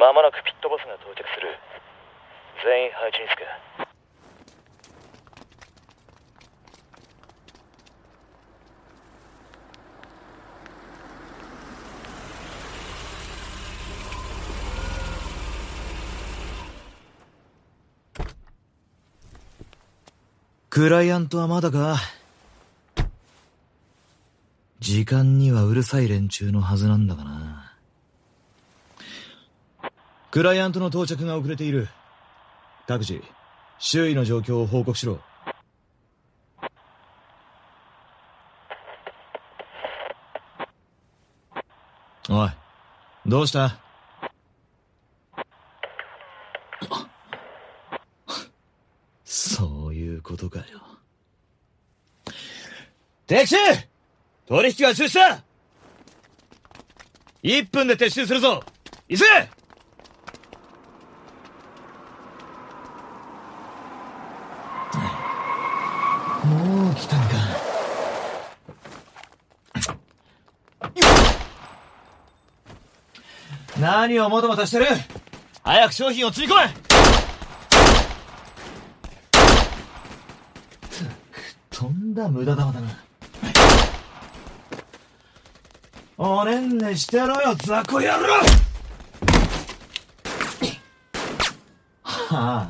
まもなくピットボスが到着する。全員配置につけ。クライアントはまだか？時間にはうるさい連中のはずなんだがな。クライアントの到着が遅れている。各自、周囲の状況を報告しろ。おい、どうした？そういうことかよ。敵地取引は中止だ !1 分で撤収するぞ急げもう来たんか。何をもともとしてる？早く商品を積み込めとんだ無駄玉だな。おねんねしてろよ、雑魚野郎は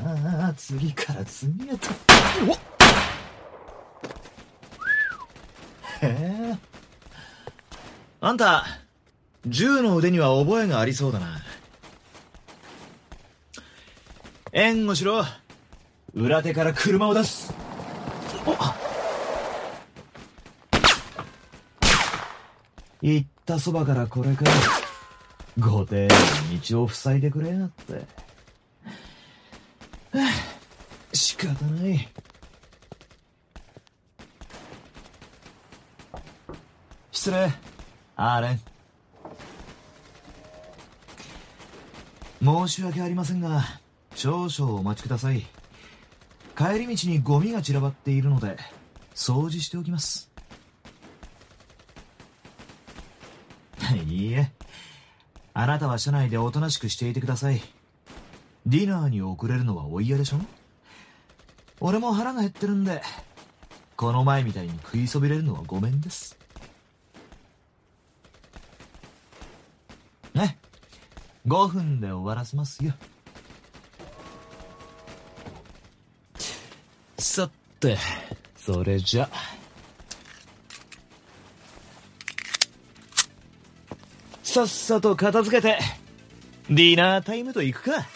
あ、次から次へと。へえ。あんた、銃の腕には覚えがありそうだな。援護しろ。裏手から車を出す。行ったそばからこれか。ご丁寧に道を塞いでくれやって。はあ、仕方ない。失礼、アーレン。申し訳ありませんが、少々お待ちください。帰り道にゴミが散らばっているので、掃除しておきます。いいえ。あなたは車内でおとなしくしていてください。ディナーに遅れるのはお嫌でしょ？俺も腹が減ってるんで、この前みたいに食いそびれるのはごめんです。ね。5分で終わらせますよ。さて、それじゃ。さっさと片付けて、ディナータイムと行くか。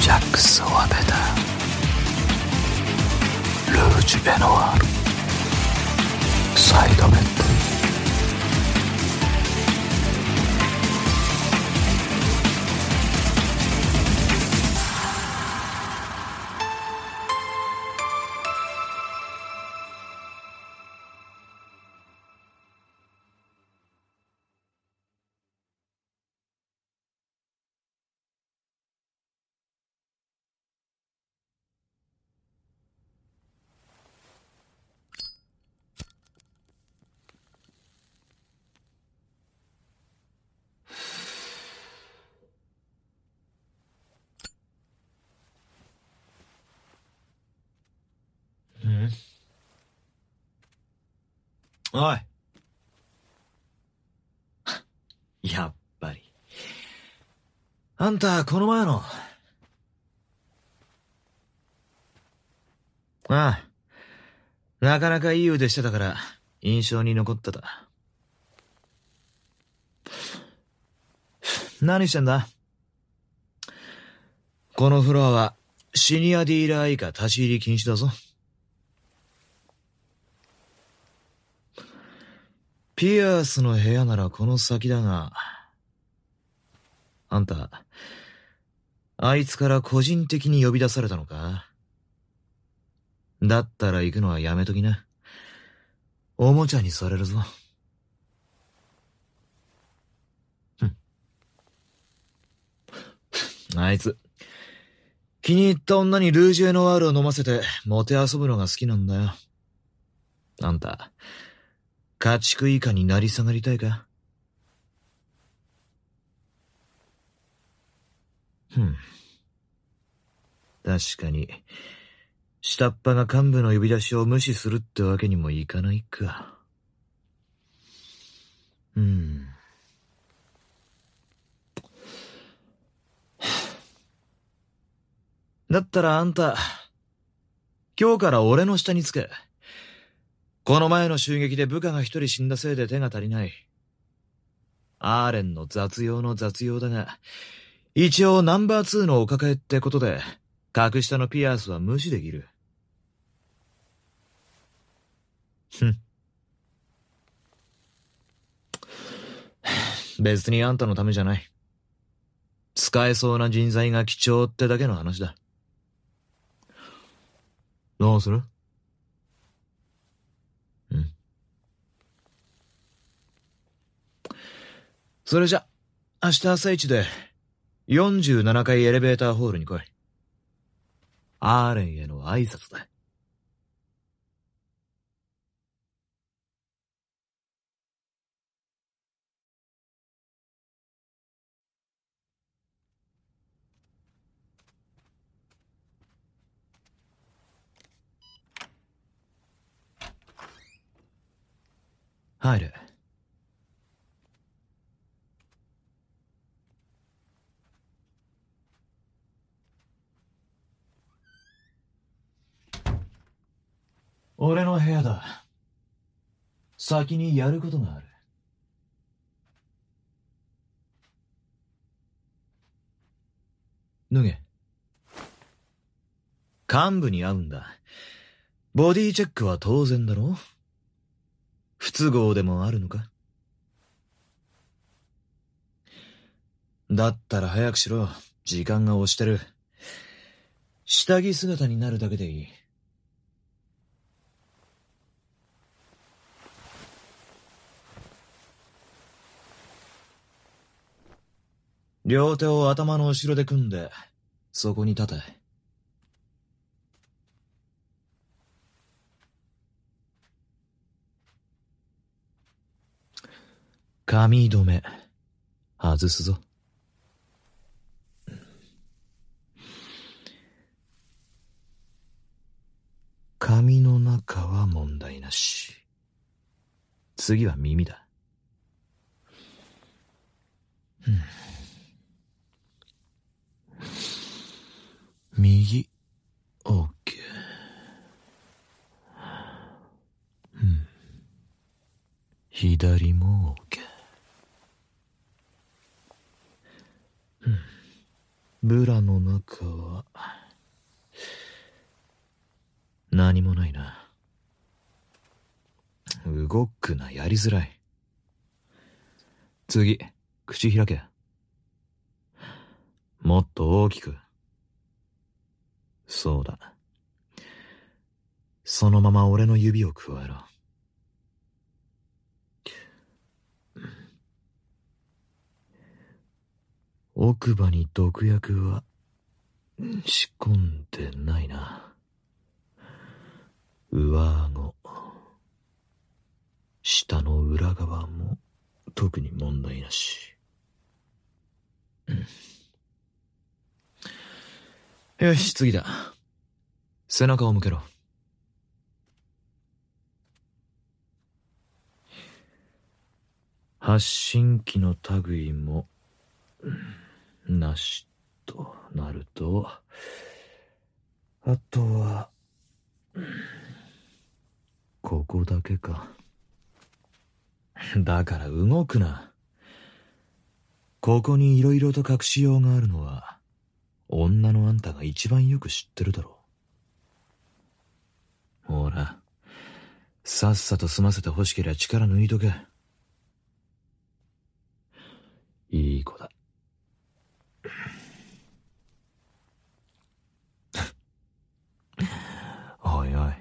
ジャックスを浴びた。ルージュ・エノワール。サイドベッド。おい。やっぱり。あんた、この前の。ああ。なかなかいい腕してたから、印象に残ってた。何してんだ？このフロアは、シニアディーラー以下立ち入り禁止だぞ。ピアースの部屋ならこの先だが、あんた、あいつから個人的に呼び出されたのか？だったら行くのはやめときな。おもちゃにされるぞ。あいつ、気に入った女にルージュエノワールを飲ませて、モテ遊ぶのが好きなんだよ。あんた、家畜以下になり下がりたいか？ふん。確かに、下っ端が幹部の呼び出しを無視するってわけにもいかないか。うん。だったらあんた、今日から俺の下につく。この前の襲撃で部下が一人死んだせいで手が足りない。アーレンの雑用の雑用だが、一応ナンバー2のお抱えってことで、格下のピアースは無視できる。ふん。別にあんたのためじゃない。使えそうな人材が貴重ってだけの話だ。どうするうん。それじゃ、明日朝一で、47階エレベーターホールに来い。アーレンへの挨拶だ。入る。俺の部屋だ。先にやることがある。脱げ。幹部に会うんだ。ボディチェックは当然だろ？不都合でもあるのか？だったら早くしろ。時間が押してる。下着姿になるだけでいい。両手を頭の後ろで組んで、そこに立て。髪留め、外すぞ。髪の中は問題なし。次は耳だ。うん右、オッケー。うん。左もオッケー。うん。ブラの中は、何もないな。動くな、やりづらい。次、口開け。もっと大きく。そうだ。そのまま俺の指を加えろ。奥歯に毒薬は仕込んでないな。上顎。下の裏側も特に問題なし。うんよし、次だ。背中を向けろ。発信機の類も、なしとなると、あとは、ここだけか。だから動くな。ここに色々と隠しようがあるのは、女のあんたが一番よく知ってるだろう。ほら、さっさと済ませて欲しけりゃ力抜いとけ。いい子だ。おいおい。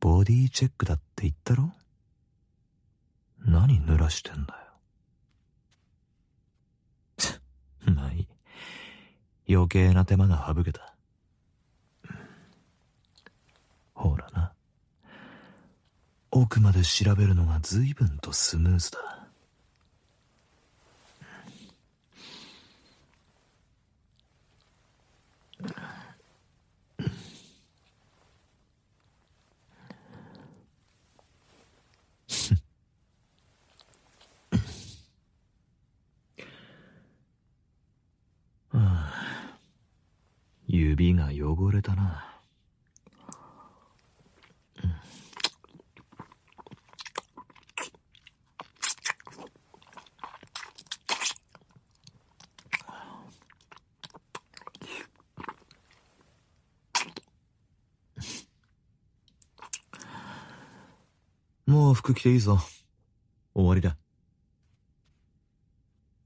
ボディチェックだって言ったろ？何濡らしてんだよ。まあいい。余計な手間が省けた。ほらな。奥まで調べるのが随分とスムーズだ。指が汚れたな。もう服着ていいぞ。終わりだ。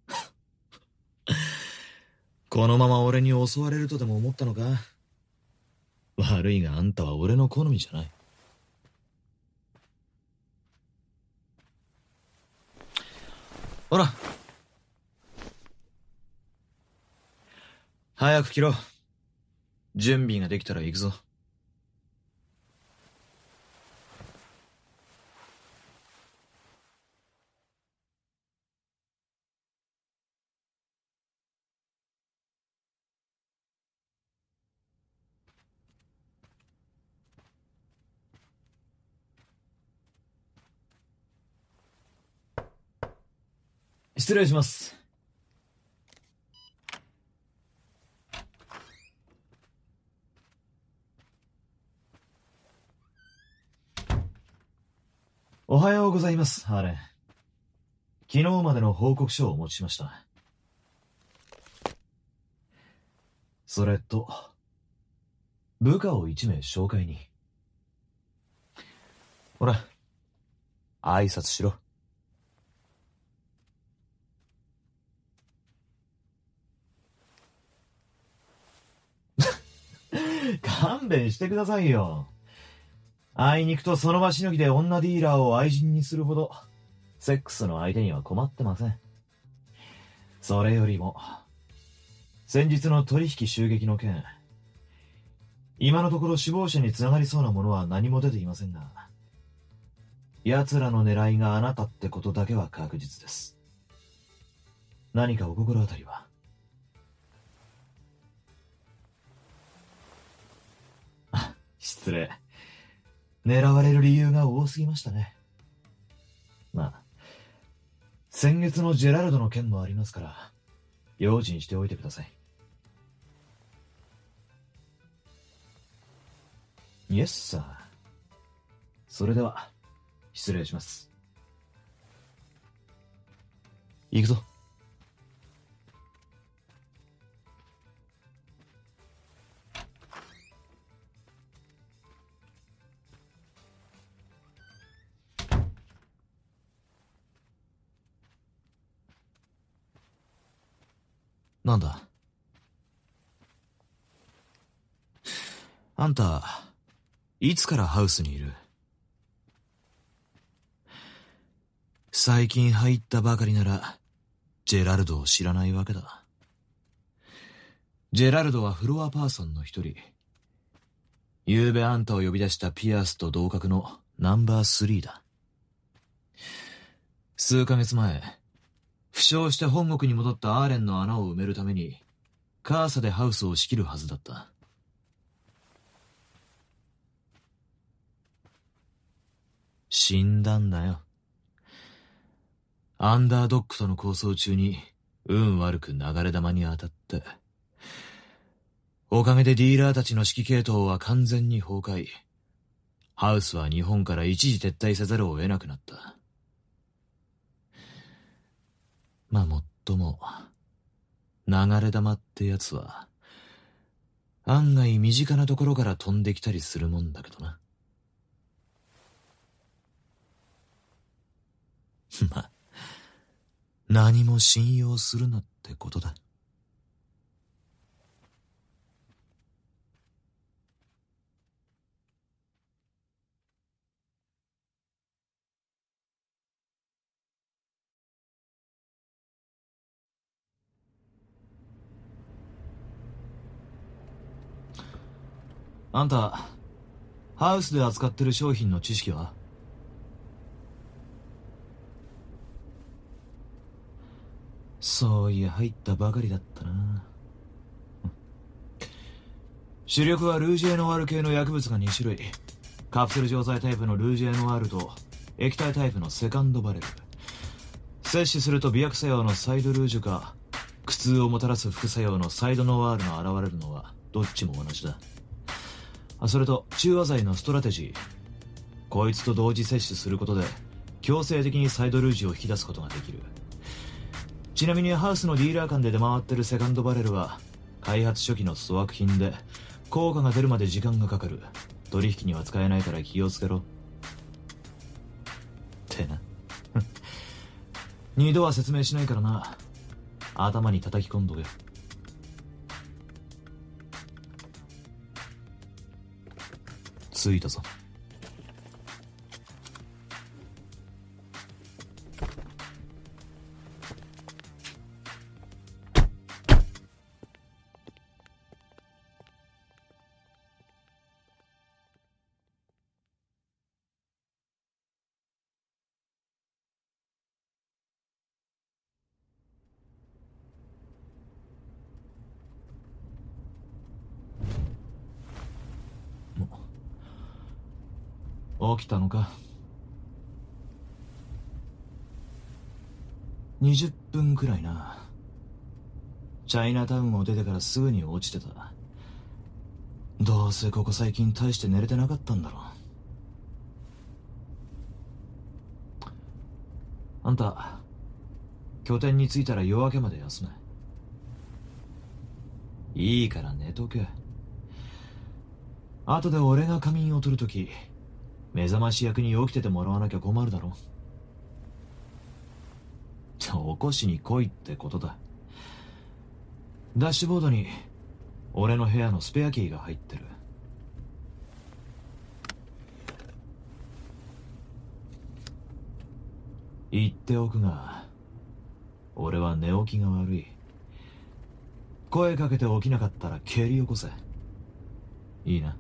このまま俺に襲われるとでも思ったのか？悪いがあんたは俺の好みじゃない。ほら。早く着ろう。準備ができたら行くぞ。失礼します。おはようございます、ハーレン。昨日までの報告書をお持ちしました。それと、部下を一名紹介に。ほら、挨拶しろ。勘弁してくださいよ。あいにくとその場しのぎで女ディーラーを愛人にするほど、セックスの相手には困ってません。それよりも、先日の取引襲撃の件、今のところ死亡者につながりそうなものは何も出ていませんが、奴らの狙いがあなたってことだけは確実です。何かお心当たりは？失礼。狙われる理由が多すぎましたね。まあ、先月のジェラルドの件もありますから、用心しておいてください。イエスさー。それでは、失礼します。行くぞ。なんだ？あんた、いつからハウスにいる？最近入ったばかりなら、ジェラルドを知らないわけだ。ジェラルドはフロアパーソンの一人。昨夜あんたを呼び出したピアスと同格のナンバースリーだ。数ヶ月前、負傷して本国に戻ったアーレンの穴を埋めるために、カーサでハウスを仕切るはずだった。死んだんだよ。アンダードックとの構想中に、運悪く流れ弾に当たって。おかげでディーラーたちの指揮系統は完全に崩壊。ハウスは日本から一時撤退せざるを得なくなった。まあ、もっとも、流れ玉ってやつは、案外身近なところから飛んできたりするもんだけどな。ま、何も信用するなってことだ。あんた、ハウスで扱ってる商品の知識は？そういや、入ったばかりだったな。主力はルージエノワール系の薬物が2種類。カプセル錠剤タイプのルージエノワールと、液体タイプのセカンドバレル。摂取すると媚薬作用のサイドルージュか、苦痛をもたらす副作用のサイドノワールが現れるのは、どっちも同じだあそれと中和剤のストラテジー。こいつと同時摂取することで強制的にサイドルージを引き出すことができる。ちなみにハウスのディーラー間で出回ってるセカンドバレルは開発初期の粗悪品で効果が出るまで時間がかかる。取引には使えないから気をつけろ。ってな。二度は説明しないからな。頭に叩き込んどけ。着いたぞ。起きたのか？20分くらいな。チャイナタウンを出てからすぐに落ちてた。どうせここ最近大して寝れてなかったんだろう。あんた拠点に着いたら夜明けまで休め。いいから寝とけ。後で俺が仮眠を取るとき目覚まし役に起きててもらわなきゃ困るだろじゃ起こしに来いってことだ。ダッシュボードに俺の部屋のスペアキーが入ってる。言っておくが俺は寝起きが悪い。声かけて起きなかったら蹴り起こせ。いいな。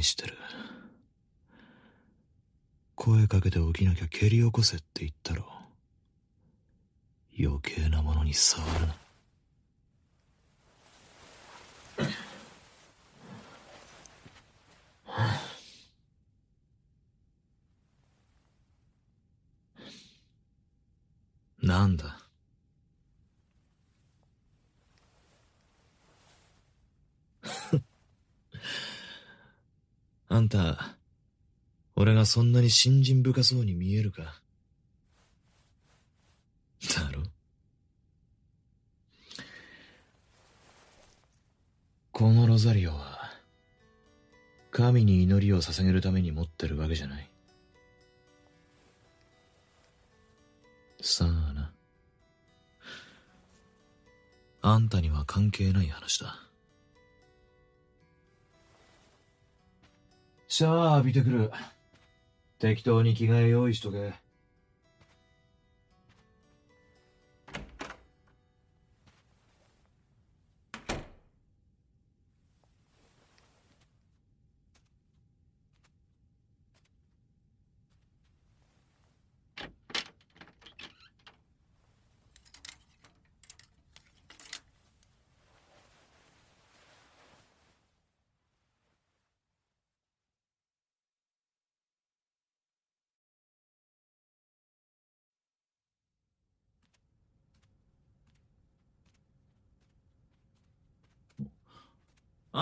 にしてる。声かけて起きなきゃ蹴り起こせって言ったろ。余計なものに触るななんだあんた、俺がそんなに信心深そうに見えるかだろ？このロザリオは、神に祈りを捧げるために持ってるわけじゃない。さあな。あんたには関係ない話だ。シャワー浴びてくる。適当に着替え用意しとけ。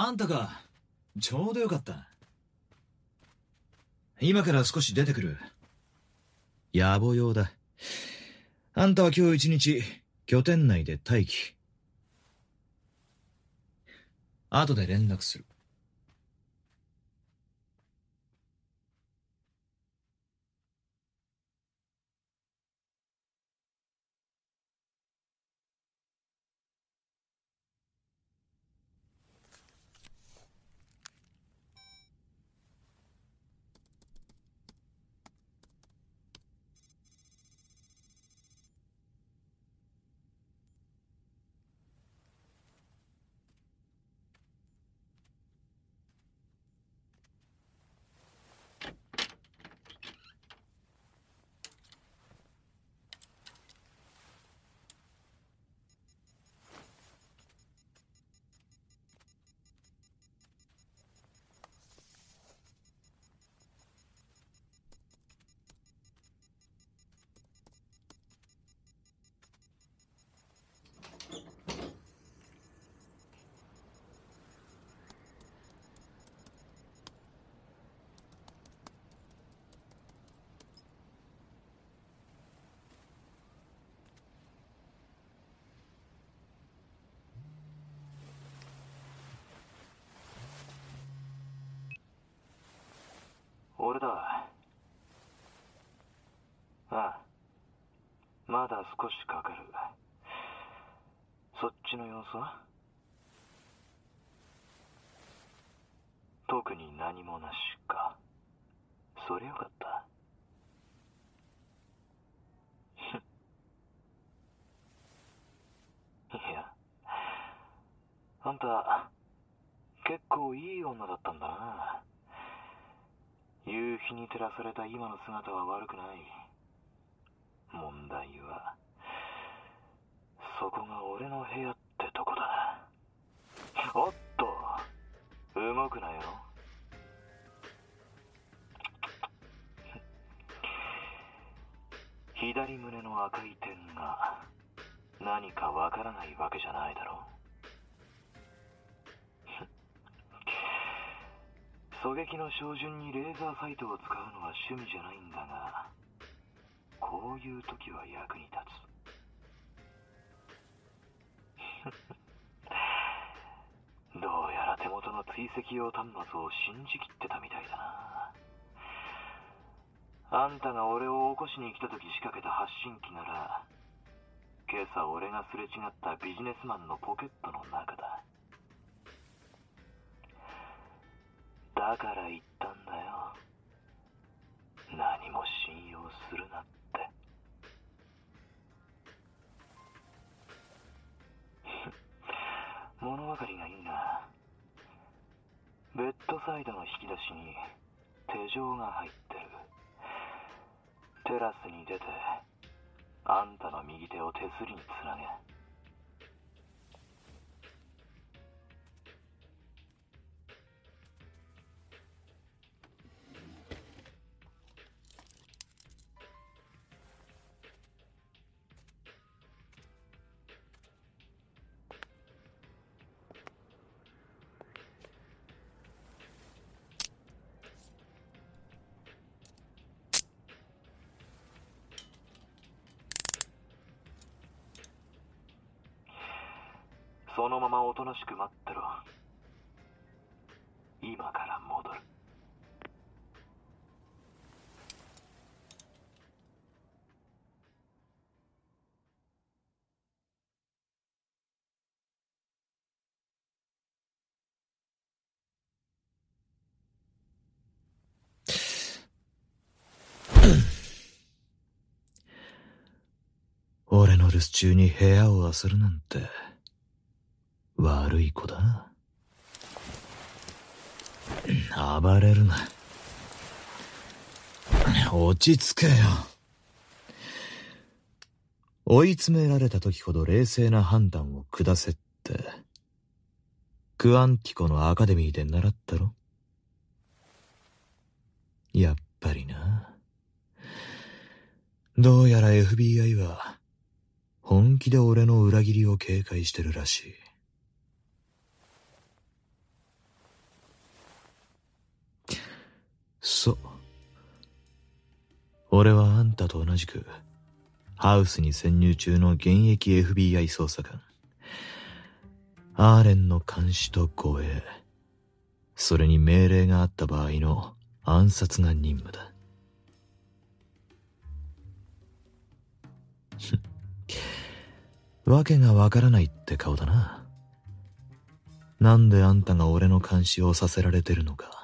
あんたか。ちょうどよかった。今から少し出てくる。野暮用だ。あんたは今日一日、拠点内で待機。後で連絡する。俺だ。ああまだ少しかかる。そっちの様子は？特に何もなしか。それよかった。いやあんた結構いい女だったんだな。夕日に照らされた今の姿は悪くない。問題はそこが俺の部屋ってとこだおっと動くなよ。左胸の赤い点が何かわからないわけじゃないだろう。狙撃の照準にレーザーサイトを使うのは趣味じゃないんだがこういう時は役に立つ。どうやら手元の追跡用端末を信じきってたみたいだな。あんたが俺を起こしに来た時仕掛けた発信機なら今朝俺がすれ違ったビジネスマンのポケットの中だ。だから言ったんだよ。何も信用するなって。物分かりがいいな。ベッドサイドの引き出しに手錠が入ってる。テラスに出てあんたの右手を手すりにつなげ。そのままおとなしく待ってろ。今から戻る。俺の留守中に部屋を漁るなんて、悪い子だ。暴れるな。落ち着けよ。追い詰められた時ほど冷静な判断を下せって、クアンティコのアカデミーで習ったろやっぱりな。どうやら FBI は、本気で俺の裏切りを警戒してるらしい。そう。俺はあんたと同じく、ハウスに潜入中の現役 FBI 捜査官。アーレンの監視と護衛。それに命令があった場合の暗殺が任務だ。わけがわからないって顔だな。なんであんたが俺の監視をさせられてるのか。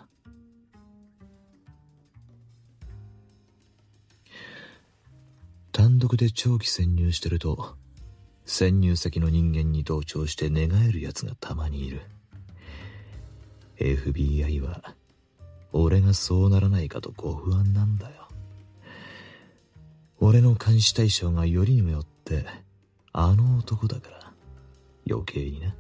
単独で長期潜入してると、潜入先の人間に同調して寝返る奴がたまにいる。FBI は、俺がそうならないかとご不安なんだよ。俺の監視対象がよりにもよって、あの男だから、余計にな。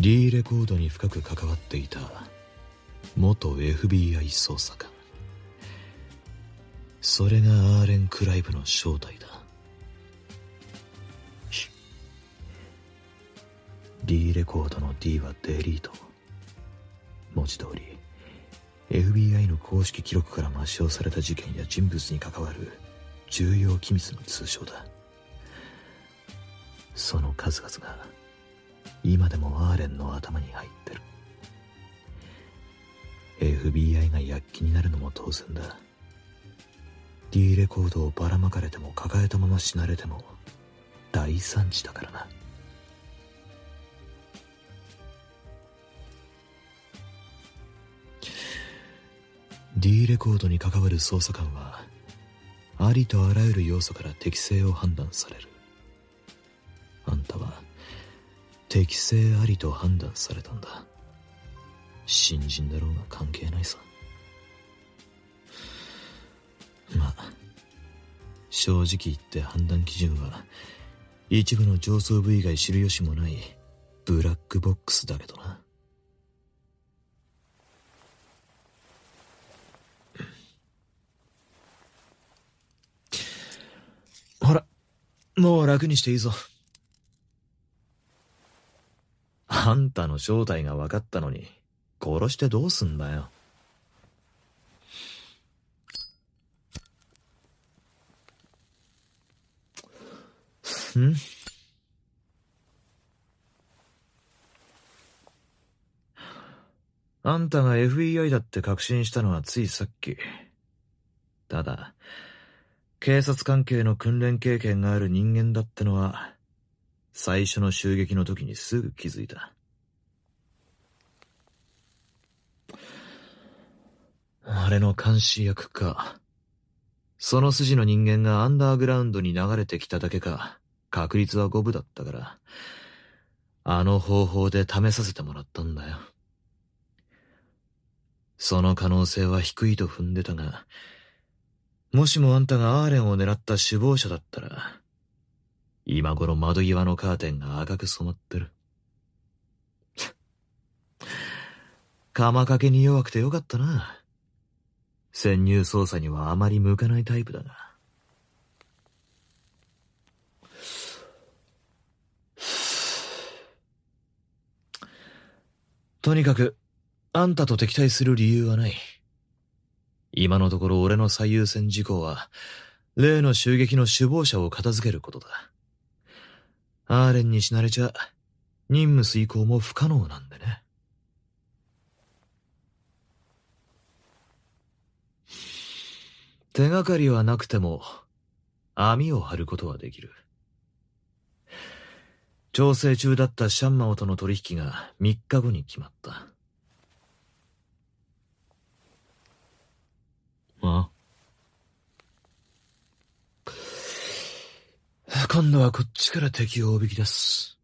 D レコードに深く関わっていた元 FBI 捜査官。それがアーレン・クライブの正体だ。D レコードの D はデリート。文字通り FBI の公式記録から抹消された事件や人物に関わる重要機密の通称だ。その数々が今でもアーレンの頭に入ってる。FBI が躍起になるのも当然だ。D レコードをばらまかれても抱えたまま死なれても大惨事だからな。D レコードに関わる捜査官はありとあらゆる要素から適性を判断される。あんたは適性ありと判断されたんだ。新人だろうが関係ないさ。まあ正直言って判断基準は一部の上層部以外知る由もないブラックボックスだけどな。ほらもう楽にしていいぞ。あんたの正体が分かったのに殺してどうすんだよん？あんたが FBI だって確信したのはついさっき。ただ、警察関係の訓練経験がある人間だってのは、最初の襲撃の時にすぐ気づいた。あれの監視役か。その筋の人間がアンダーグラウンドに流れてきただけか、確率は五分だったから、あの方法で試させてもらったんだよ。その可能性は低いと踏んでたが、もしもあんたがアーレンを狙った首謀者だったら、今頃窓際のカーテンが赤く染まってる。釜かけに弱くてよかったな。潜入捜査にはあまり向かないタイプだが。とにかく、あんたと敵対する理由はない。今のところ俺の最優先事項は、例の襲撃の首謀者を片付けることだ。アーレンに死なれちゃ、任務遂行も不可能なんでね。手がかりはなくても、網を張ることはできる。調整中だったシャンマオとの取引が3日後に決まった。あ今度はこっちから敵をおびき出す。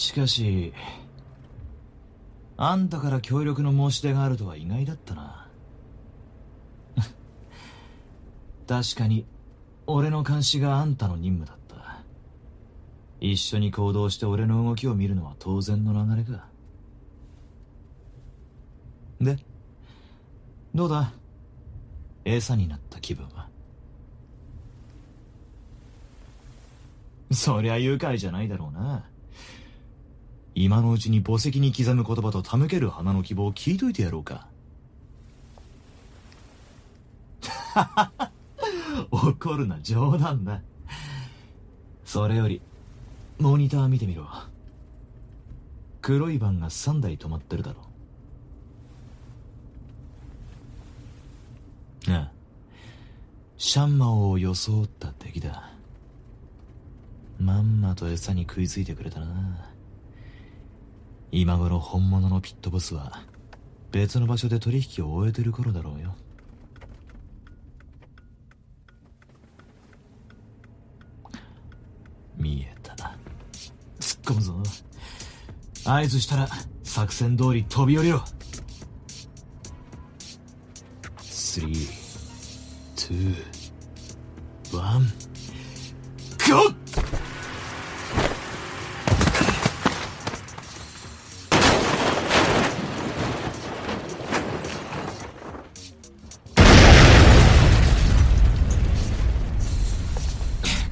しかし、あんたから協力の申し出があるとは意外だったな。確かに、俺の監視があんたの任務だった。一緒に行動して俺の動きを見るのは当然の流れか。でどうだ？餌になった気分は？そりゃ愉快じゃないだろうな今のうちに墓石に刻む言葉と手向ける花の希望を聞いといてやろうか。怒るな冗談だ。それよりモニター見てみろ。黒いバンが3台止まってるだろああシャンマオを装った敵だ。まんまと餌に食いついてくれたな。今頃本物のピットボスは別の場所で取引を終えてる頃だろうよ。見えた。突っ込むぞ。合図したら作戦通り飛び降りろ。3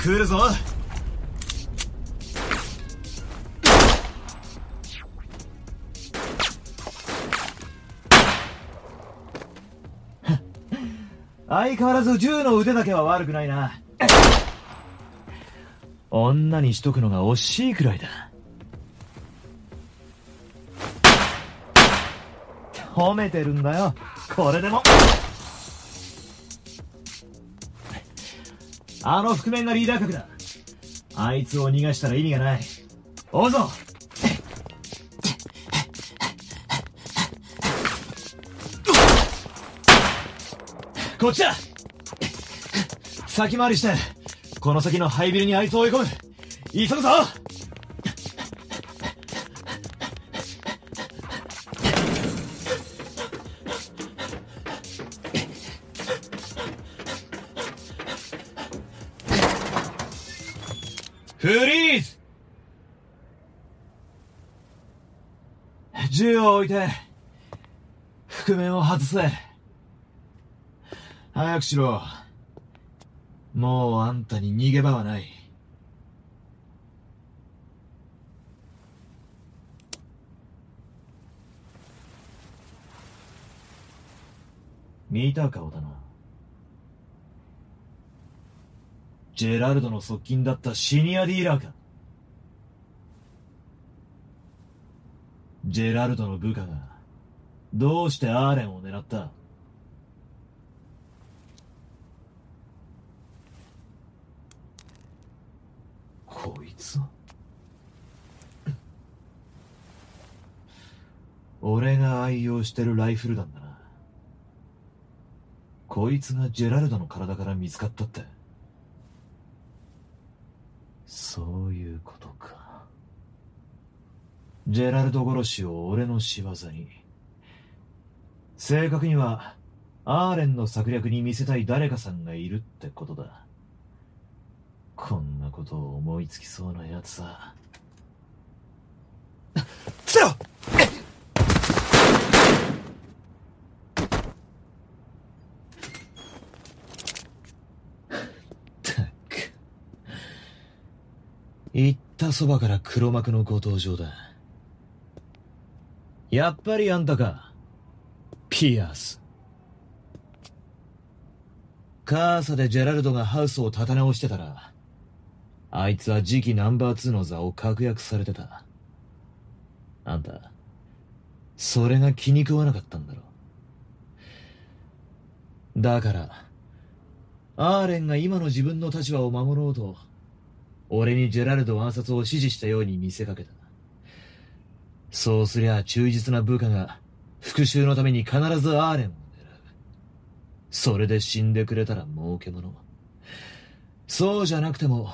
来るぞ。相変わらず銃の腕だけは悪くないな。女にしとくのが惜しいくらいだ。褒めてるんだよ。これでも。あの覆面がリーダー格だ。あいつを逃がしたら意味がない。追うぞこっちだ。先回りしてこの先のハイビルにあいつを追い込む。急ぐぞ。て覆面を外せ。早くしろ。もうあんたに逃げ場はない。見た顔だな。ジェラルドの側近だったシニアディーラーか。ジェラルドの部下がどうしてアーレンを狙った？こいつは。俺が愛用してるライフル弾だな。こいつがジェラルドの体から見つかったって。そういうことか。ジェラルド殺しを俺の仕業に。正確にはアーレンの策略に見せたい誰かさんがいるってことだ。こんなことを思いつきそうなやつは。来たったく。行ったそばから黒幕のご登場だやっぱりあんたかピアースカーサでジェラルドがハウスを立て直してたらあいつは次期ナンバー2の座を確約されてた。あんた、それが気に食わなかったんだろ。だから、アーレンが今の自分の立場を守ろうと、俺にジェラルド暗殺を指示したように見せかけた。そうすりゃ忠実な部下が復讐のために必ずアーレンを狙う。それで死んでくれたら儲けもの。そうじゃなくても、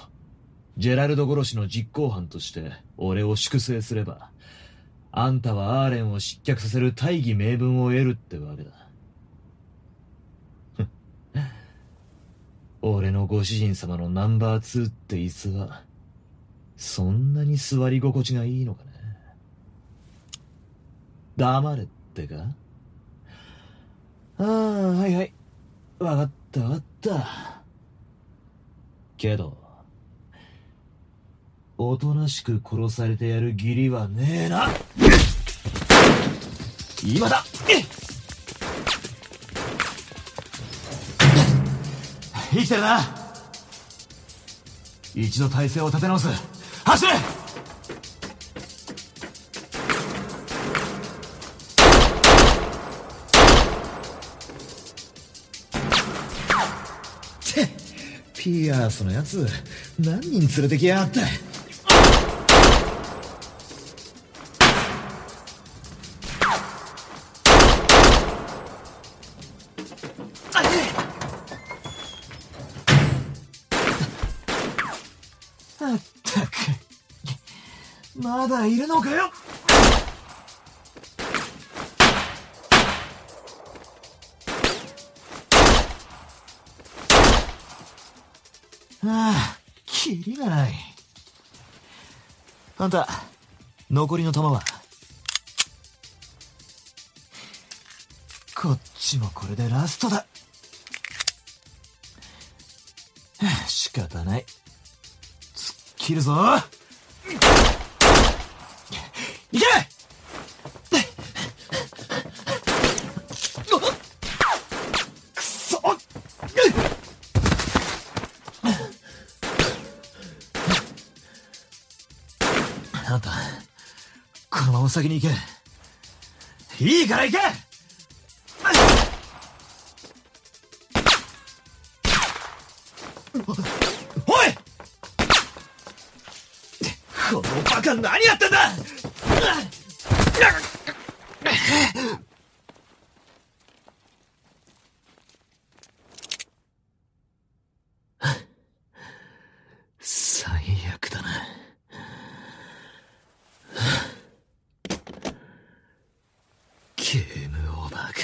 ジェラルド殺しの実行犯として俺を粛清すれば、あんたはアーレンを失脚させる大義名分を得るってわけだ。俺のご主人様のナンバー2って椅子は、そんなに座り心地がいいのかね。黙れってか？ああ、はいはい。わかったわかった。けど、おとなしく殺されてやる義理はねえな。今だ生きてるな一度体勢を立て直す走れピアースのやつ何人連れてきやがって。まだいるのかよ。ああ、キリがない。あんた、残りの弾は？こっちもこれでラストだ。仕方ない。突っ切るぞ先に行け。いいから行け。おい。このバカ何やってんだ最悪だな。ゲームオーバーか。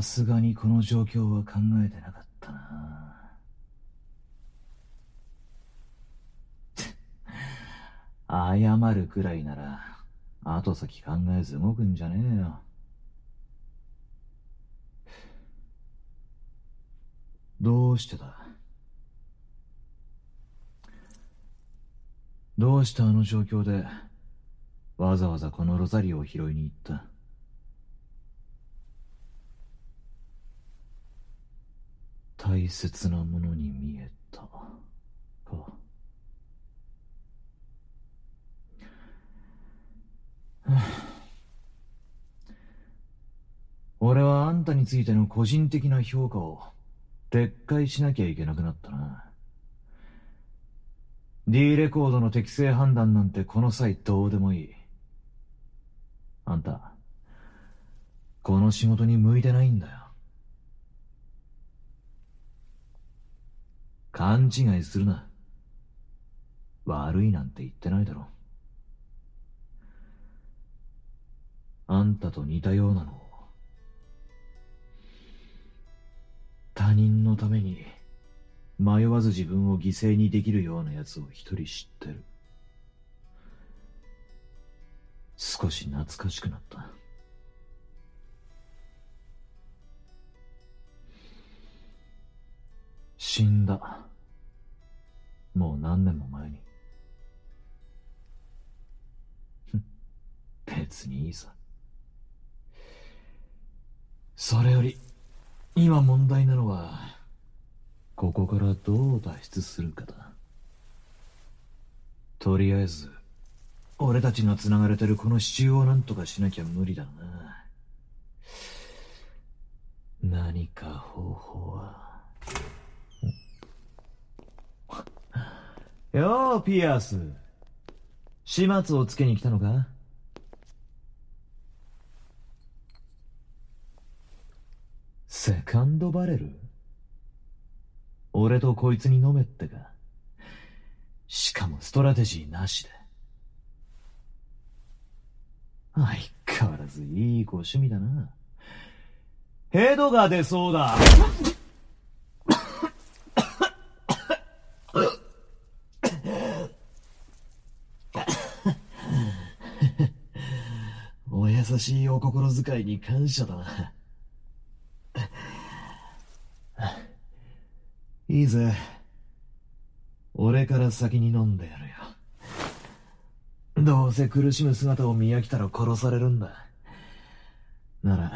さすがにこの状況は考えてなかったな。謝るくらいなら、後先考えず動くんじゃねえよ。どうしてだ？どうしてあの状況で、わざわざこのロザリオを拾いに行った？大切なものに見えた。か。俺はあんたについての個人的な評価を撤回しなきゃいけなくなったな。D レコードの適正判断なんてこの際どうでもいい。あんた、この仕事に向いてないんだよ。勘違いするな。悪いなんて言ってないだろ。あんたと似たようなのを。他人のために迷わず自分を犠牲にできるような奴を一人知ってる。少し懐かしくなった。死んだ。もう何年も前に。別にいいさ。それより、今問題なのは、ここからどう脱出するかだ。とりあえず、俺たちが繋がれてるこの支柱をなんとかしなきゃ無理だな。何か方法は。よう、ピアス。始末をつけに来たのか？セカンドバレル？俺とこいつに飲めってか？しかもストラテジーなしで。相変わらずいいご趣味だな。ヘドが出そうだ。お優しいお心遣いに感謝だな。いいぜ。俺から先に飲んでやるよ。どうせ苦しむ姿を見飽きたら殺されるんだ。なら、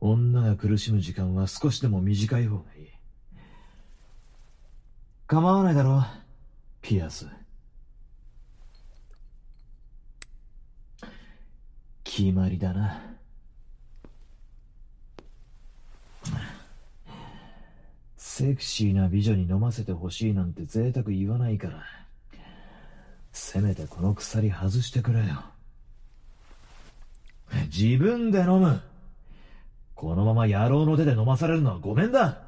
女が苦しむ時間は少しでも短い方がいい。構わないだろ、ピアス。決まりだな。セクシーな美女に飲ませてほしいなんて贅沢言わないから。せめてこの鎖外してくれよ。自分で飲む。このまま野郎の手で飲まされるのはごめんだ。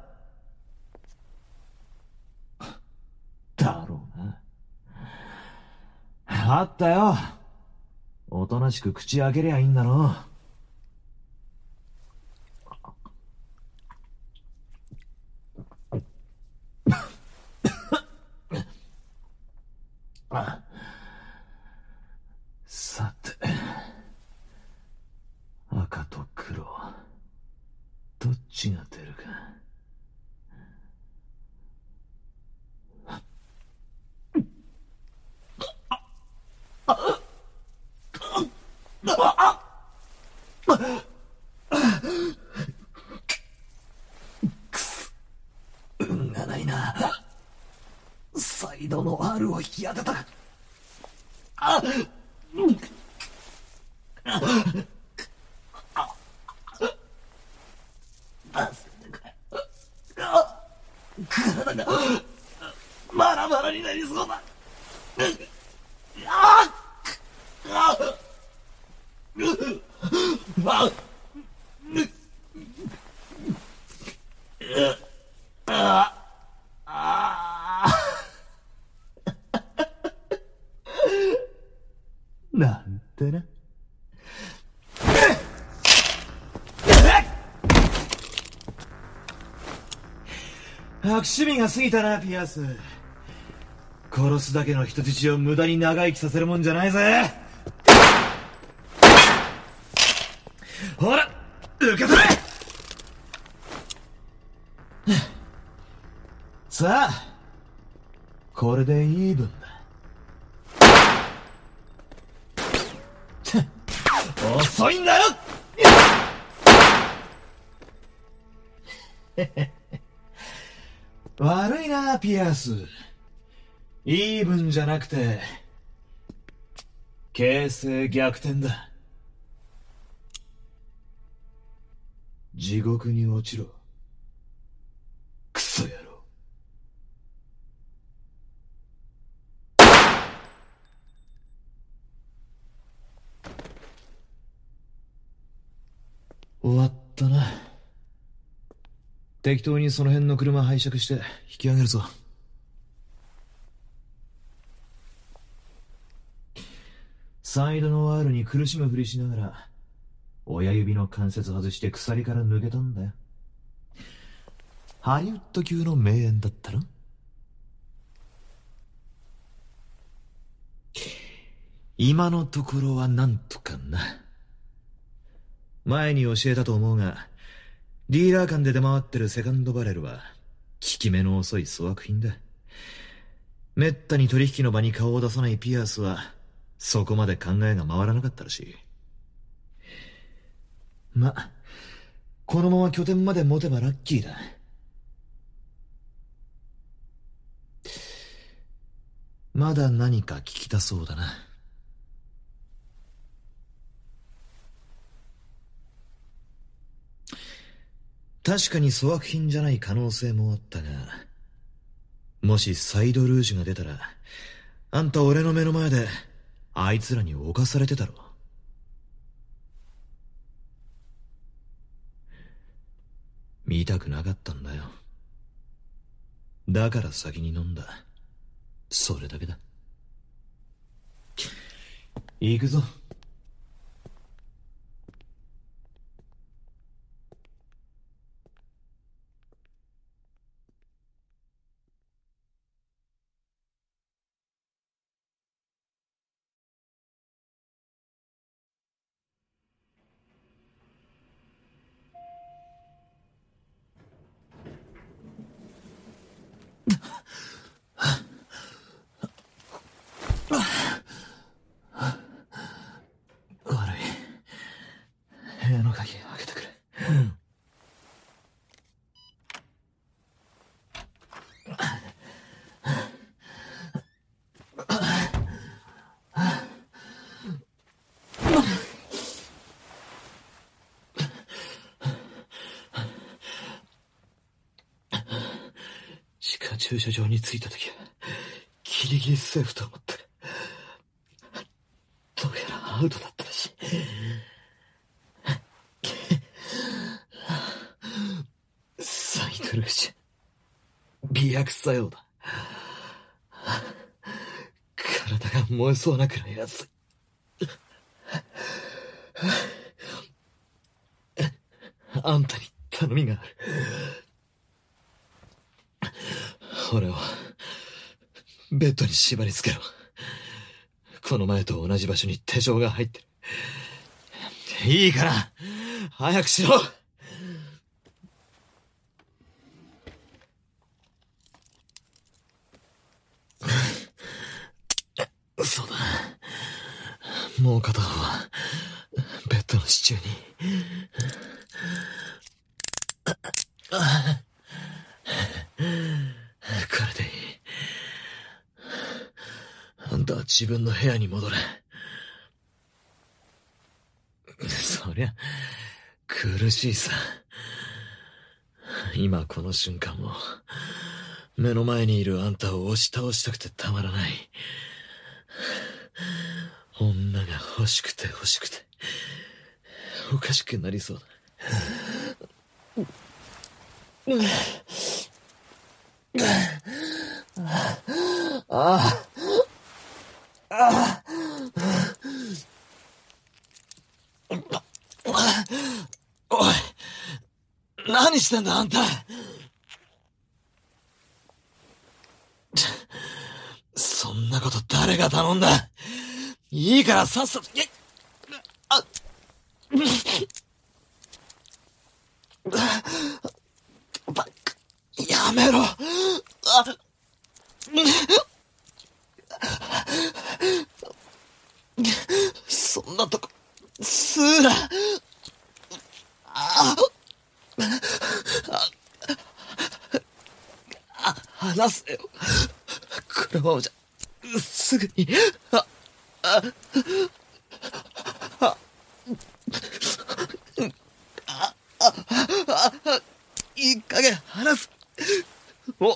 だろうな。あったよ。おとなしく口開けりゃいいんだろ。さて、赤と黒、どっちが出るか。運がないな。サイドの R を引き当てた。あ体がバラバラになりそうだ。あああああなんてな。悪趣味が過ぎたな、ピアス。殺すだけの人質を無駄に長生きさせるもんじゃないぜ。ほら、受け取れさあ、これでイーブンだ。遅いんだよ 悪いな、ピアス。イーブンじゃなくて、形勢逆転だ。地獄に落ちろ。クソ野郎。終わったな。適当にその辺の車拝借して引き上げるぞ。サイドの R に苦しむふりしながら、親指の関節外して鎖から抜けたんだよ。ハリウッド級の名演だったろ今のところはなんとかな。前に教えたと思うが、ディーラー間で出回ってるセカンドバレルは、効き目の遅い粗悪品だ。めったに取引の場に顔を出さないピアスは、そこまで考えが回らなかったらしい。ま、このまま拠点まで持てばラッキーだ。まだ何か聞きたそうだな。確かに粗悪品じゃない可能性もあったが、もしサイドルージュが出たら、あんた俺の目の前で、あいつらに侵されてたろ。見たくなかったんだよ。だから先に飲んだ。それだけだ。行くぞ。部屋の鍵開けてくれ。地下駐車場に着いた時は、ギリギリセーフと思ったが、どうやらアウトだったらしい。サイクルじゃ、美薬作用だ。体が燃えそうなくらい熱い。あんたに頼みがある。俺を、ベッドに縛り付けろ。この前と同じ場所に手錠が入ってる。いいから、早くしろそうだ。もう片方は、ベッドの支柱に。これでいい。あんたは自分の部屋に戻れ。そりゃ、苦しいさ。今この瞬間も、目の前にいるあんたを押し倒したくてたまらない。女が欲しくて欲しくて、おかしくなりそうだ。ああ。おい、何してんだあんた。そんなこと誰が頼んだいいからさっさと、えあばやめろあそんなとこ、すーなああ、離せよ。このままじゃ、すぐに、あ、あ、あ、あ、あ、あ、いい加減離す。お、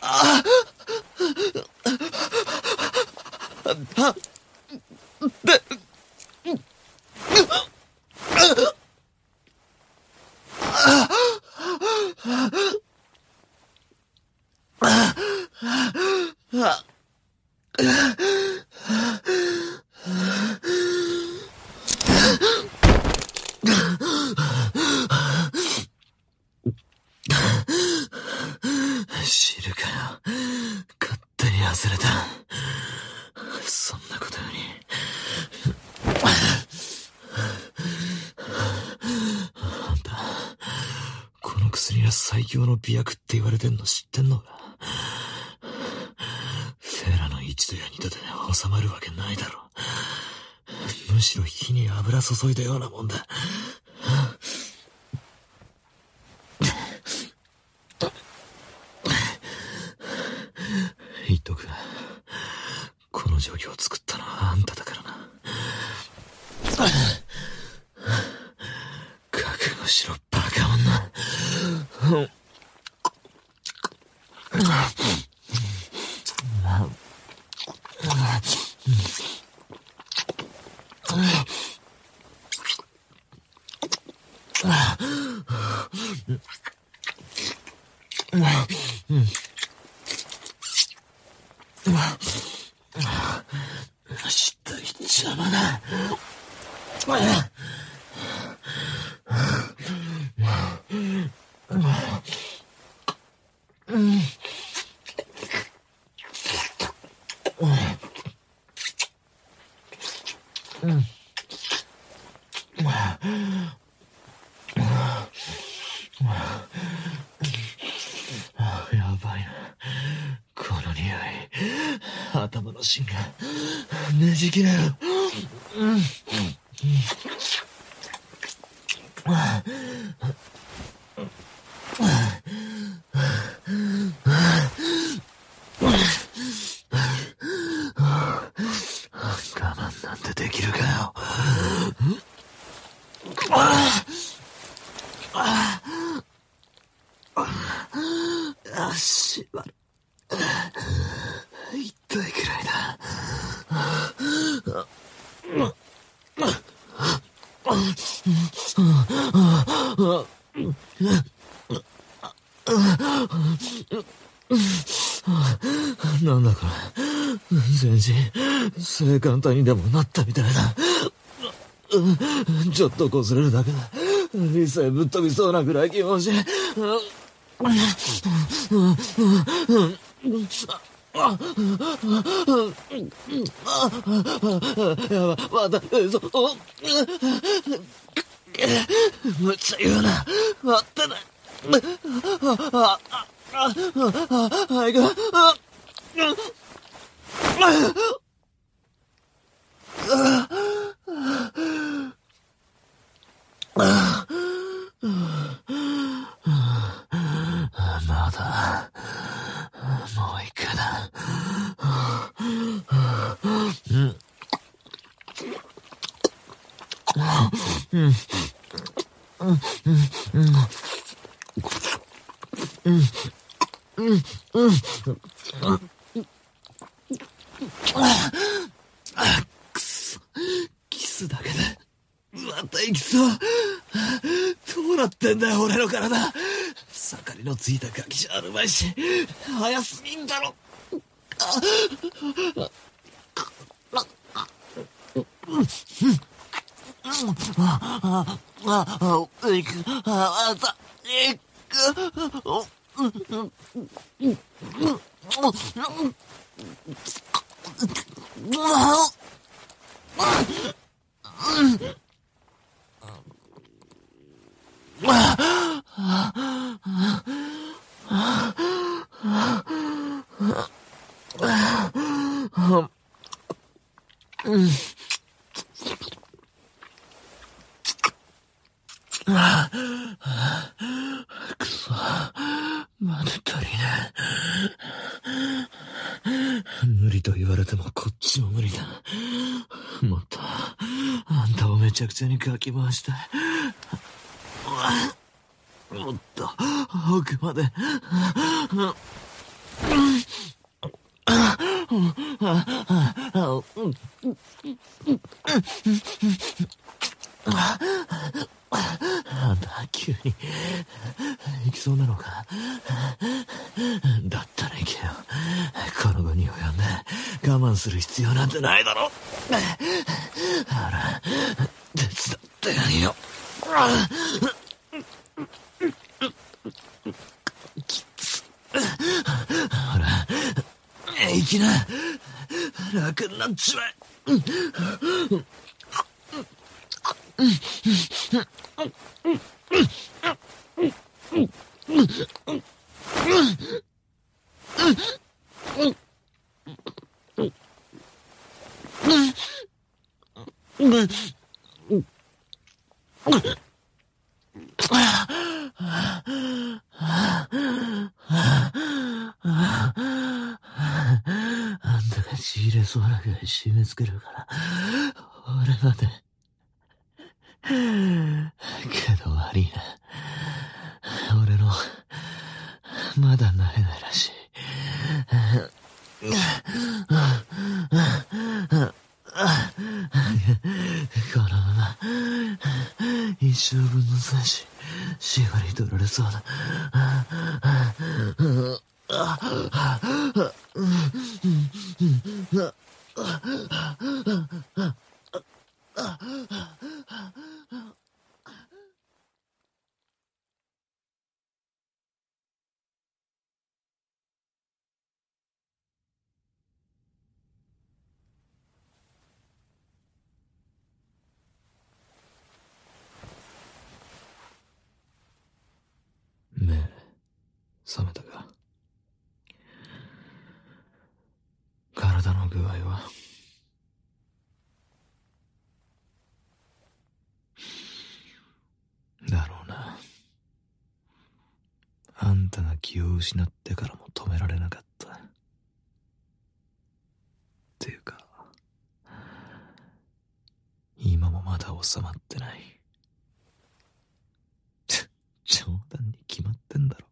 あ、あ、で、知るかよ。勝手に忘れた。そんなことより。あんた、この薬が最強の美薬って言われてんの知ってんのか？セーラの一度や二度で収まるわけないだろ。むしろ火に油注いだようなもんだ。言っとくが、この状況を作ったのはあんただからな。覚悟しろ、バカ女。したい邪魔だ。やばいな。この匂い。頭のの芯がねじ切れる。うん我慢なんてできるかよ。ああ足は痛いくらいだ。なんだこれ。全身、性感帯にでもなったみたいだ。ちょっと擦れるだけで、理性ぶっ飛びそうなぐらい気持ちいい。やば、まだ、えそ、おむっちゃ言うな。待ってない。あ、あ、あ、あ、あ、いく。あ、まだ、もう一回だ。くそ、キスだけで、また行きそう。どうなってんだよ、俺の体。盛りのついたガキじゃあるまいし、早すぎんだろ。あ、あ、あ、行く、あ、あ、た、行く。くそ、まだ足りない。無理と言われてもこっちも無理だ。もっと、あんたをめちゃくちゃにかき回したい。もっと、奥まで。あん。た、急に、行きそうなのか。だったら行けよ。この後に及んで、我慢する必要なんてないだろ。ほら、手伝ってやるよ。きつ。ほら、行きな。楽になっちまえ。あんたがちぎれそうなぐらい締め付けるから、俺まで。けど悪いな。俺の、まだ慣れないらしい。このまま、一生分の精子、縛り取られそうだ。目、覚めたか体の具合はだろうな。あんたが気を失ってからも止められなかった。っていうか、今もまだ収まってない。冗談に決まってんだろ。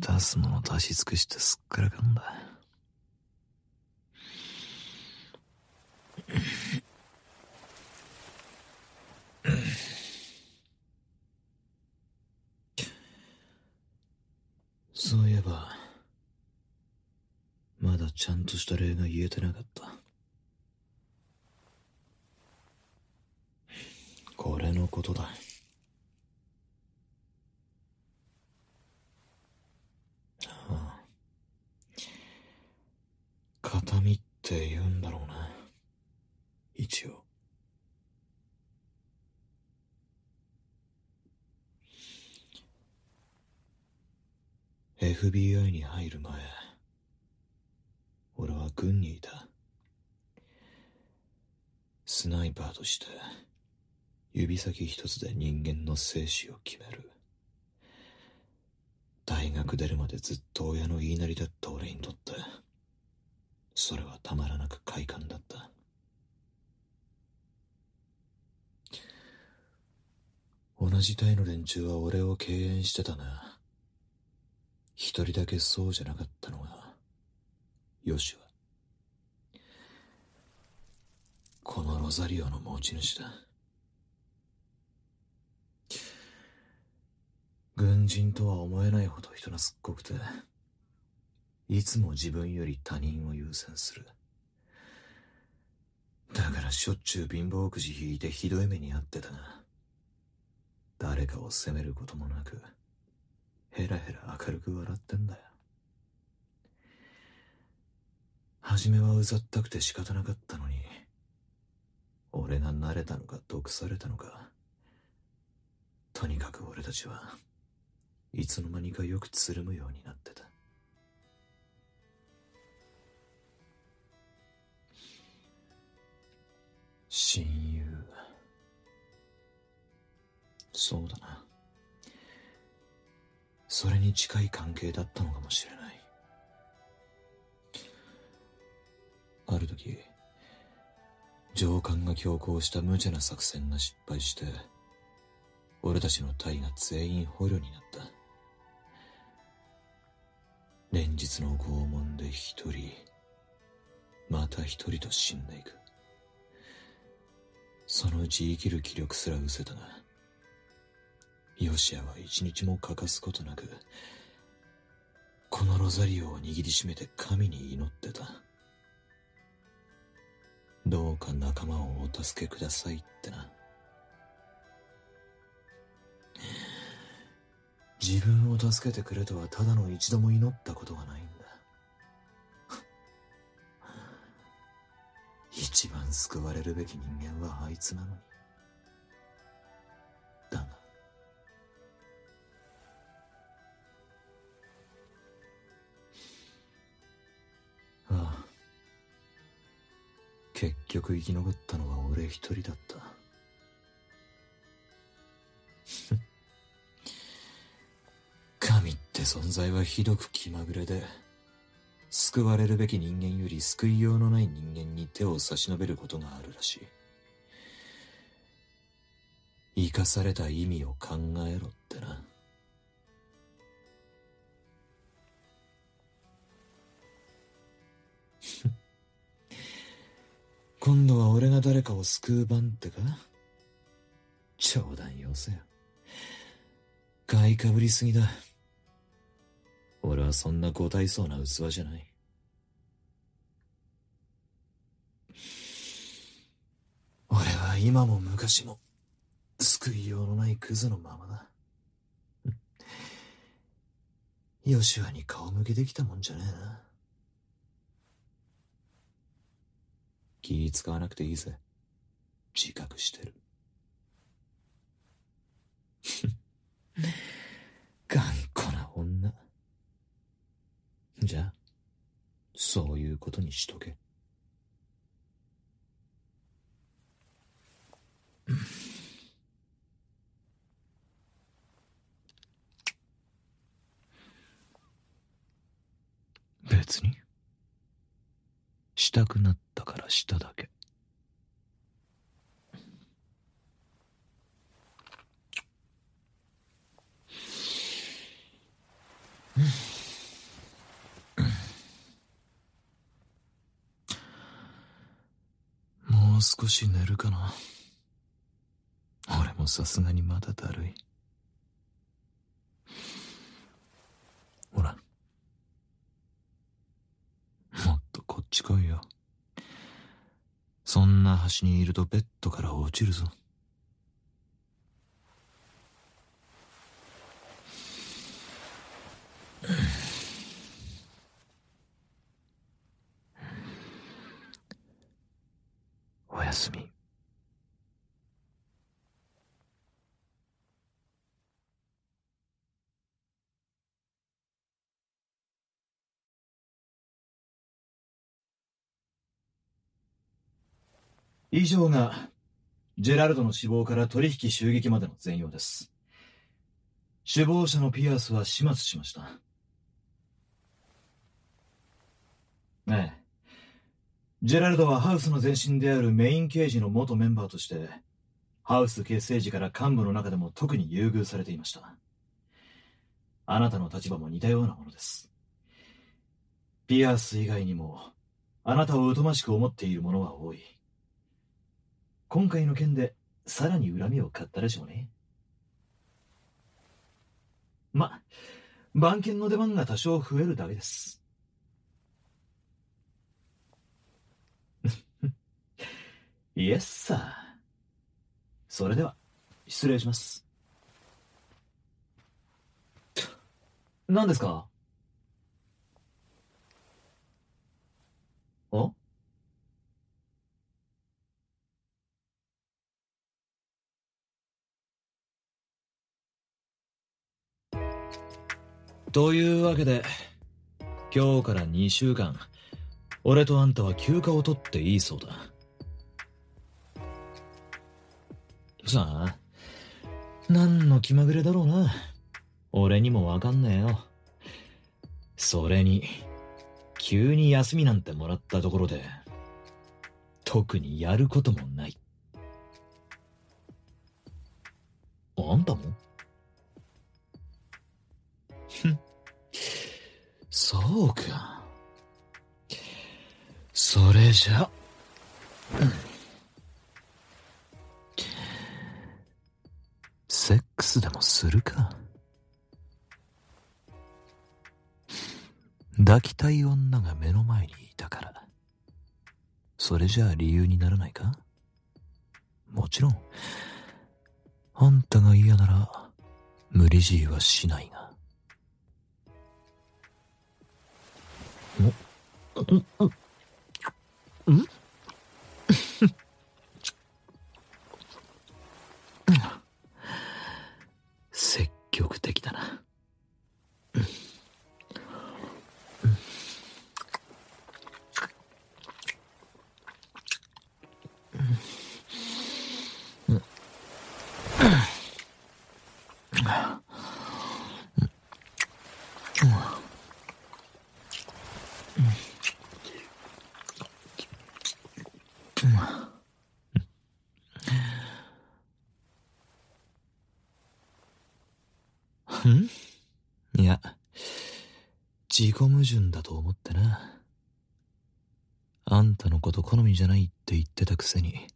出すもの出し尽くしてすっからかんだ。そういえば、まだちゃんとした例が言えてなかった。これのことだ。ああ。形見って言うんだろうな。一応。FBI に入る前、俺は軍にいた。スナイパーとして、指先一つで人間の生死を決める。大学出るまでずっと親の言いなりだった俺にとって、それはたまらなく快感だった。同じ隊の連中は俺を敬遠してたな。一人だけそうじゃなかったのが、ヨシは。このロザリオの持ち主だ。軍人とは思えないほど人懐っこくて、いつも自分より他人を優先する。だからしょっちゅう貧乏くじ引いてひどい目に遭ってたが、誰かを責めることもなく、ヘラヘラ明るく笑ってんだよ。初めはうざったくて仕方なかったのに、俺が慣れたのか毒されたのか、とにかく俺たちはいつの間にかよくつるむようになってた。親友。そうだな。それに近い関係だったのかもしれない。ある時、上官が強行した無茶な作戦が失敗して、俺たちの隊が全員捕虜になった。連日の拷問で一人、また一人と死んでいく。そのうち生きる気力すら失せたが、ヨシアは一日も欠かすことなく、このロザリオを握りしめて神に祈ってた。どうか仲間をお助けくださいってな。自分を助けてくれとはただの一度も祈ったことがない一番救われるべき人間はあいつなのに。だが、ああ。結局生き残ったのは俺一人だった。神って存在はひどく気まぐれで、救われるべき人間より救いようのない人間に手を差し伸べることがあるらしい。生かされた意味を考えろってな。今度は俺が誰かを救う番ってか？冗談よせよ。買いかぶりすぎだ。俺はそんなご体そうな器じゃない。俺は今も昔も救いようのないクズのままだ。ヨシュアに顔向けできたもんじゃねえな。気使わなくていいぜ。自覚してる。頑固。じゃあ、いうことにしとけ。別に。したくなったからしただけ。もう少し寝るかな。俺もさすがにまだだるい。ほら。もっとこっち来いよ。そんな端にいるとベッドから落ちるぞ。おやすみ。以上が、ジェラルドの死亡から取引襲撃までの全容です。首謀者のピアスは始末しました。ええ。ジェラルドはハウスの前身であるメイン刑事の元メンバーとして、ハウス結成時から幹部の中でも特に優遇されていました。あなたの立場も似たようなものです。ピアス以外にも、あなたを疎ましく思っている者は多い。今回の件で、さらに恨みを買ったでしょうね。ま、番犬の出番が多少増えるだけです。イエッサー。それでは、失礼します。何ですか？おというわけで、今日から2週間、俺とあんたは休暇を取っていいそうだ。さあ、何の気まぐれだろうな。俺にもわかんねえよ。それに、急に休みなんてもらったところで、特にやることもない。それじゃ、セックスでもするか。抱きたい女が目の前にいたから。それじゃあ理由にならないか？もちろん、あんたが嫌なら、無理強いはしないが。んんん積極的だな。んいや、自己矛盾だと思ってな。あんたのこと好みじゃないって言ってたくせに、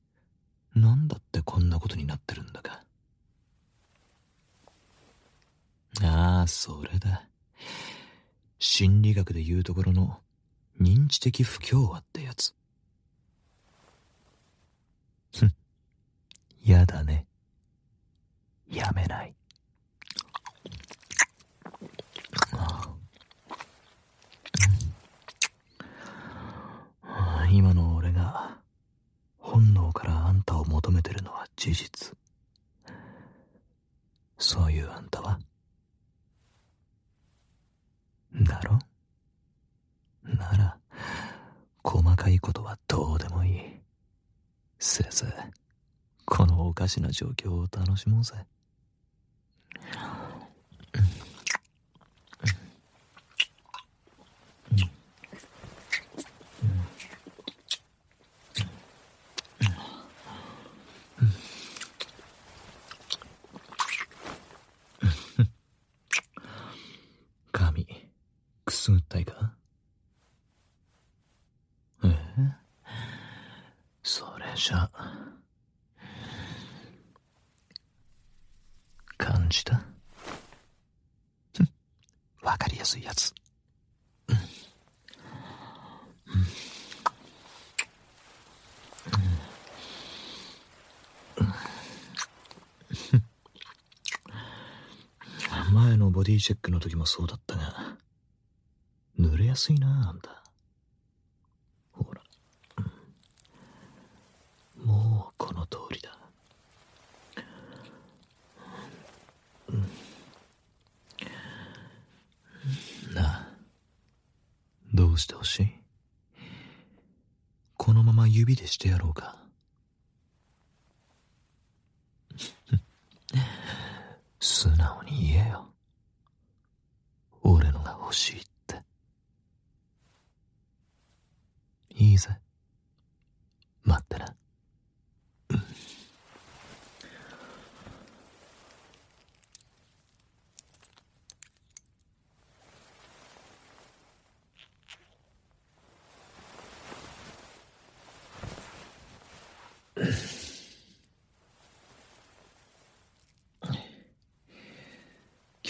なんだってこんなことになってるんだか。ああ、それだ。心理学で言うところの認知的不協和ってやつ。ふん。やだね。やめない。ああ今の俺が本能からあんたを求めてるのは事実そういうあんたはだろならはどうでもいい。せいぜい、このおかしな状況を楽しもうぜ。髪、くすぐったいかええそれじゃ、感じたふんわかりやすいやつ。前のボディチェックの時もそうだったが、濡れやすいな、あん。た。ほら。うんもうこの通りだ。うんなあ。どうしてほしいこのまま指でしてやろうか。素直に言えよ。俺のが欲しいって。いいぜ。待ってな。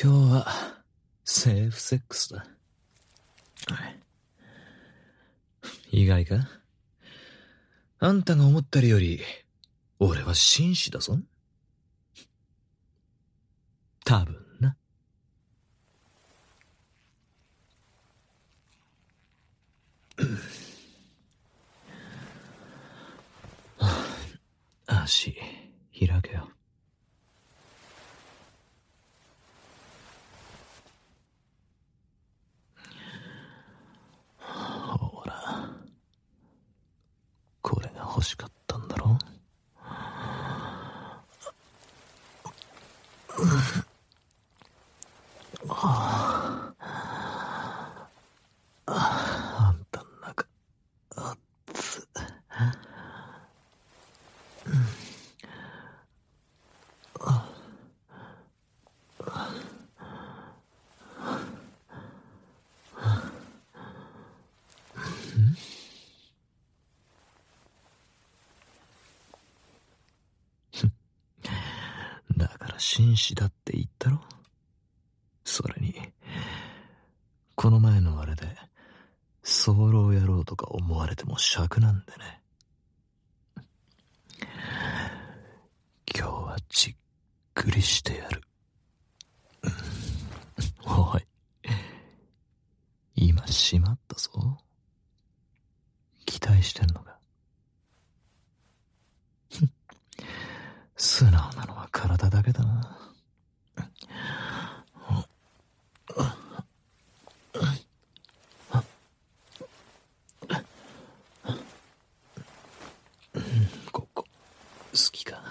今日は、セーフセックスだ。意外か？あんたが思ったりより、俺は紳士だぞ。多分な。足、開けよ。ほら。これが欲しかったんだろあんたの中、あっつ。だから紳士だって言ったろ？それに、この前のあれで、早漏野郎とか思われても尺なんでね。今日はじっくりしてやる。おい。今閉まったぞ。期待してんのか。素直なのは体だけだな。ここ、好きか。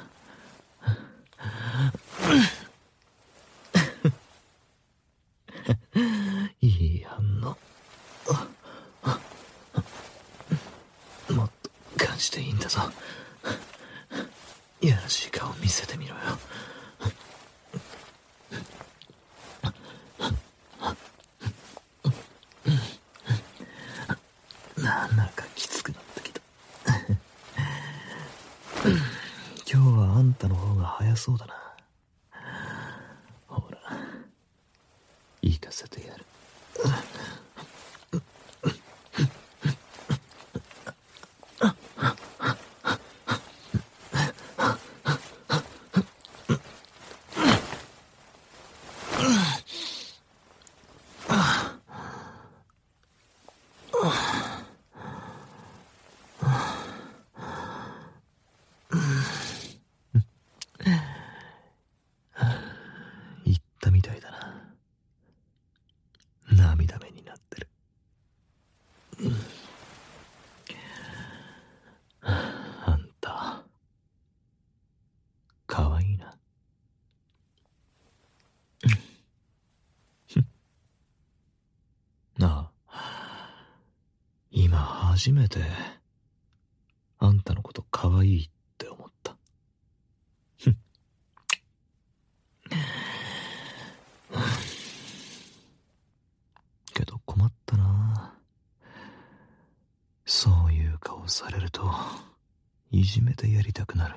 いい反応。もっと感じていいんだぞ。いやらしい顔見せてみろよ。なんだかきつくなってきた。今日はあんたの方が早そうだな。初めて、あんたのこと可愛いって思った。けど困ったなそういう顔されると、いじめてやりたくなる。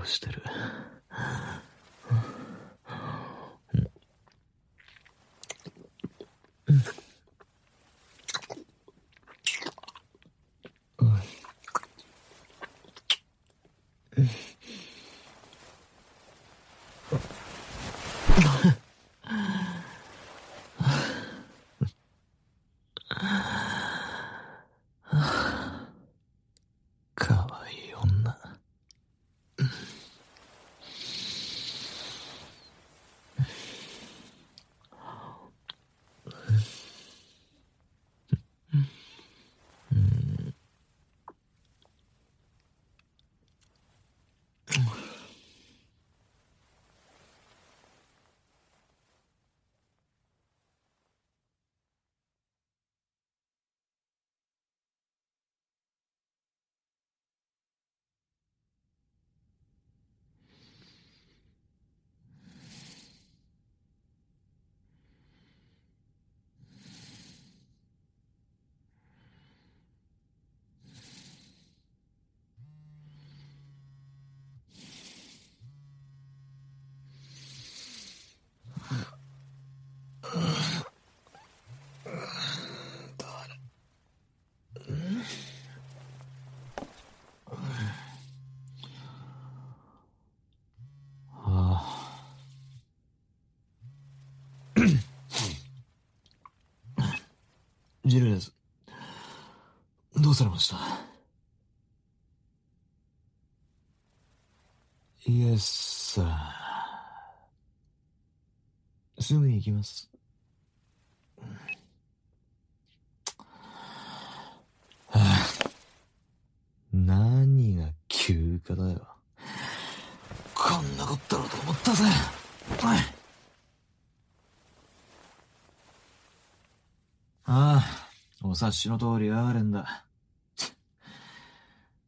dostlarım. ジルです。どうされました？イエスさすぐに行きます。はあ、何が休暇だよ。こんなことだろうと思ったぜ。ああ、お察しの通りアーレンだ。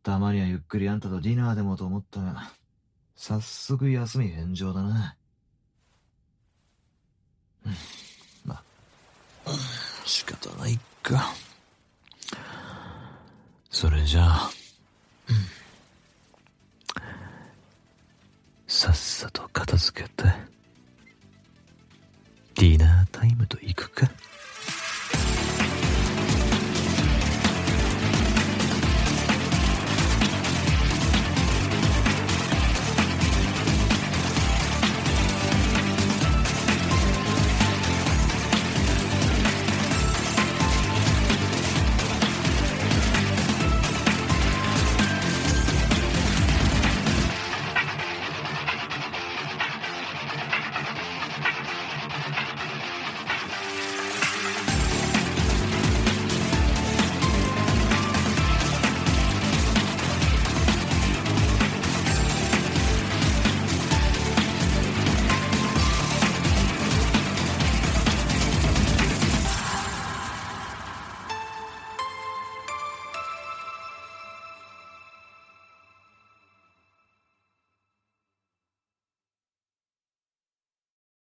たまにはゆっくりあんたとディナーでもと思ったが、早速休み返上だな。まあ、仕方ないか。それじゃあ、